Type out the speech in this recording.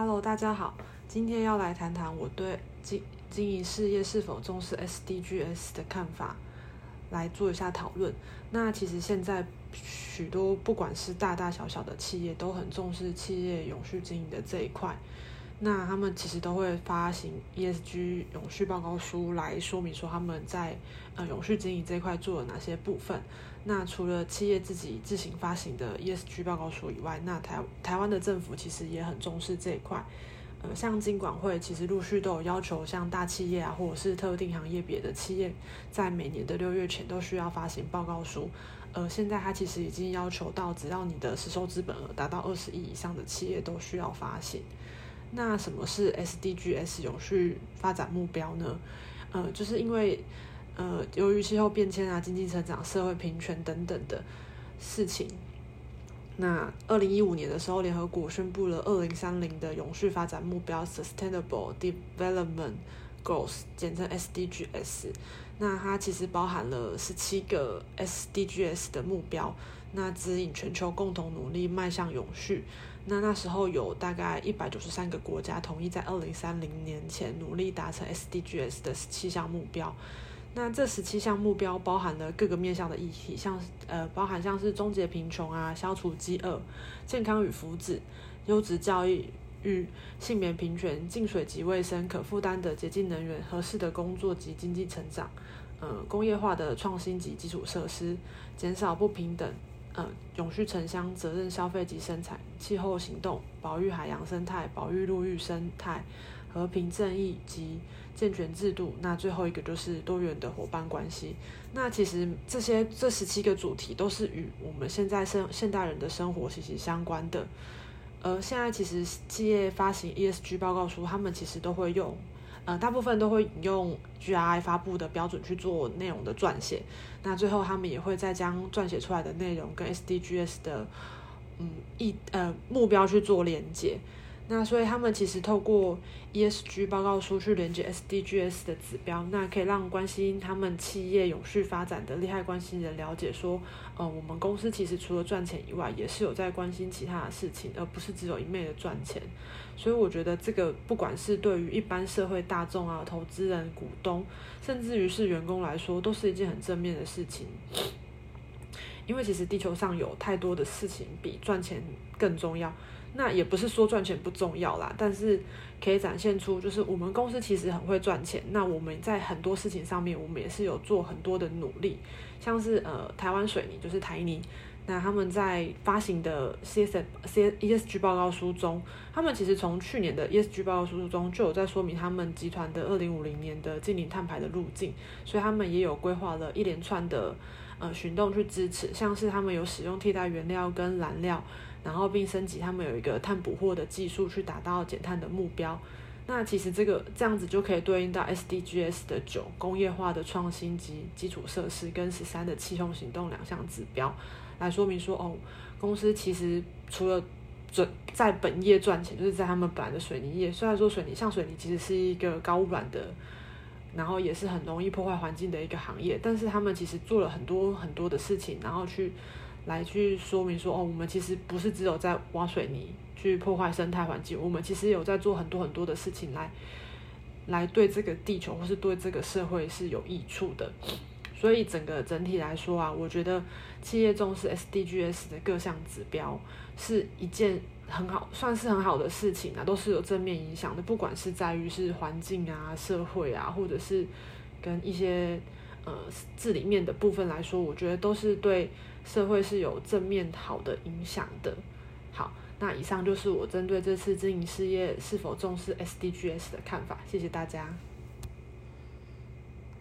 Hello，大家好，今天要来谈谈我对经经营事业是否重视 SDGs 的看法，来做一下讨论。那其实现在许多不管是大大小小的企业都很重视企业永续经营的这一块。那他们其实都会发行 ESG 永续报告书来说明说他们在呃永续经营这一块做了哪些部分。那除了企业自己自行发行的 ESG 报告书以外，那台台湾的政府其实也很重视这一块。呃，像金管会其实陆续都有要求，像大企业啊，或者是特定行业别的企业，在每年的六月前都需要发行报告书。呃，现在它其实已经要求到，只要你的实收资本额达到二十亿以上的企业都需要发行。那什么是 SDGs 永续发展目标呢？呃，就是因为呃，由于气候变迁啊、经济成长、社会平权等等的事情，那二零一五年的时候，联合国宣布了二零三零的永续发展目标 （Sustainable Development Goals），简称 SDGs。那它其实包含了十七个 SDGs 的目标，那指引全球共同努力迈向永续。那那时候有大概一百九十三个国家同意在二零三零年前努力达成 SDGs 的十七项目标。那这十七项目标包含了各个面向的议题，像呃，包含像是终结贫穷啊、消除饥饿、健康与福祉、优质教育与性别平权、净水及卫生、可负担的洁净能源、合适的工作及经济成长、呃，工业化的创新及基础设施、减少不平等。呃，永续城乡责任消费及生产、气候行动、保育海洋生态、保育陆域生态、和平正义及健全制度。那最后一个就是多元的伙伴关系。那其实这些这十七个主题都是与我们现在生现代人的生活息息相关的。呃，现在其实企业发行 ESG 报告书，他们其实都会用。呃，大部分都会引用 GRI 发布的标准去做内容的撰写，那最后他们也会再将撰写出来的内容跟 SDGs 的嗯一呃目标去做连接。那所以他们其实透过 ESG 报告书去连接 SDGs 的指标，那可以让关心他们企业永续发展的利害关系人了解说，呃，我们公司其实除了赚钱以外，也是有在关心其他的事情，而不是只有一昧的赚钱。所以我觉得这个不管是对于一般社会大众啊、投资人、股东，甚至于是员工来说，都是一件很正面的事情。因为其实地球上有太多的事情比赚钱更重要。那也不是说赚钱不重要啦，但是可以展现出就是我们公司其实很会赚钱。那我们在很多事情上面，我们也是有做很多的努力。像是呃台湾水泥就是台泥，那他们在发行的 C S C E S G 报告书中，他们其实从去年的 E S G 报告书中就有在说明他们集团的二零五零年的净零碳排的路径，所以他们也有规划了一连串的呃行动去支持，像是他们有使用替代原料跟燃料。然后并升级他们有一个碳捕获的技术，去达到减碳的目标。那其实这个这样子就可以对应到 SDGs 的九工业化的创新及基础设施跟十三的气候行动两项指标，来说明说哦，公司其实除了准在本业赚钱，就是在他们本来的水泥业。虽然说水泥像水泥其实是一个高污染的，然后也是很容易破坏环境的一个行业，但是他们其实做了很多很多的事情，然后去。来去说明说哦，我们其实不是只有在挖水泥去破坏生态环境，我们其实有在做很多很多的事情来来对这个地球或是对这个社会是有益处的。所以整个整体来说啊，我觉得企业重视 SDGs 的各项指标是一件很好，算是很好的事情啊，都是有正面影响的。不管是在于是环境啊、社会啊，或者是跟一些呃治理面的部分来说，我觉得都是对。社会是有正面好的影响的。好，那以上就是我针对这次经营事业是否重视 SDGs 的看法。谢谢大家。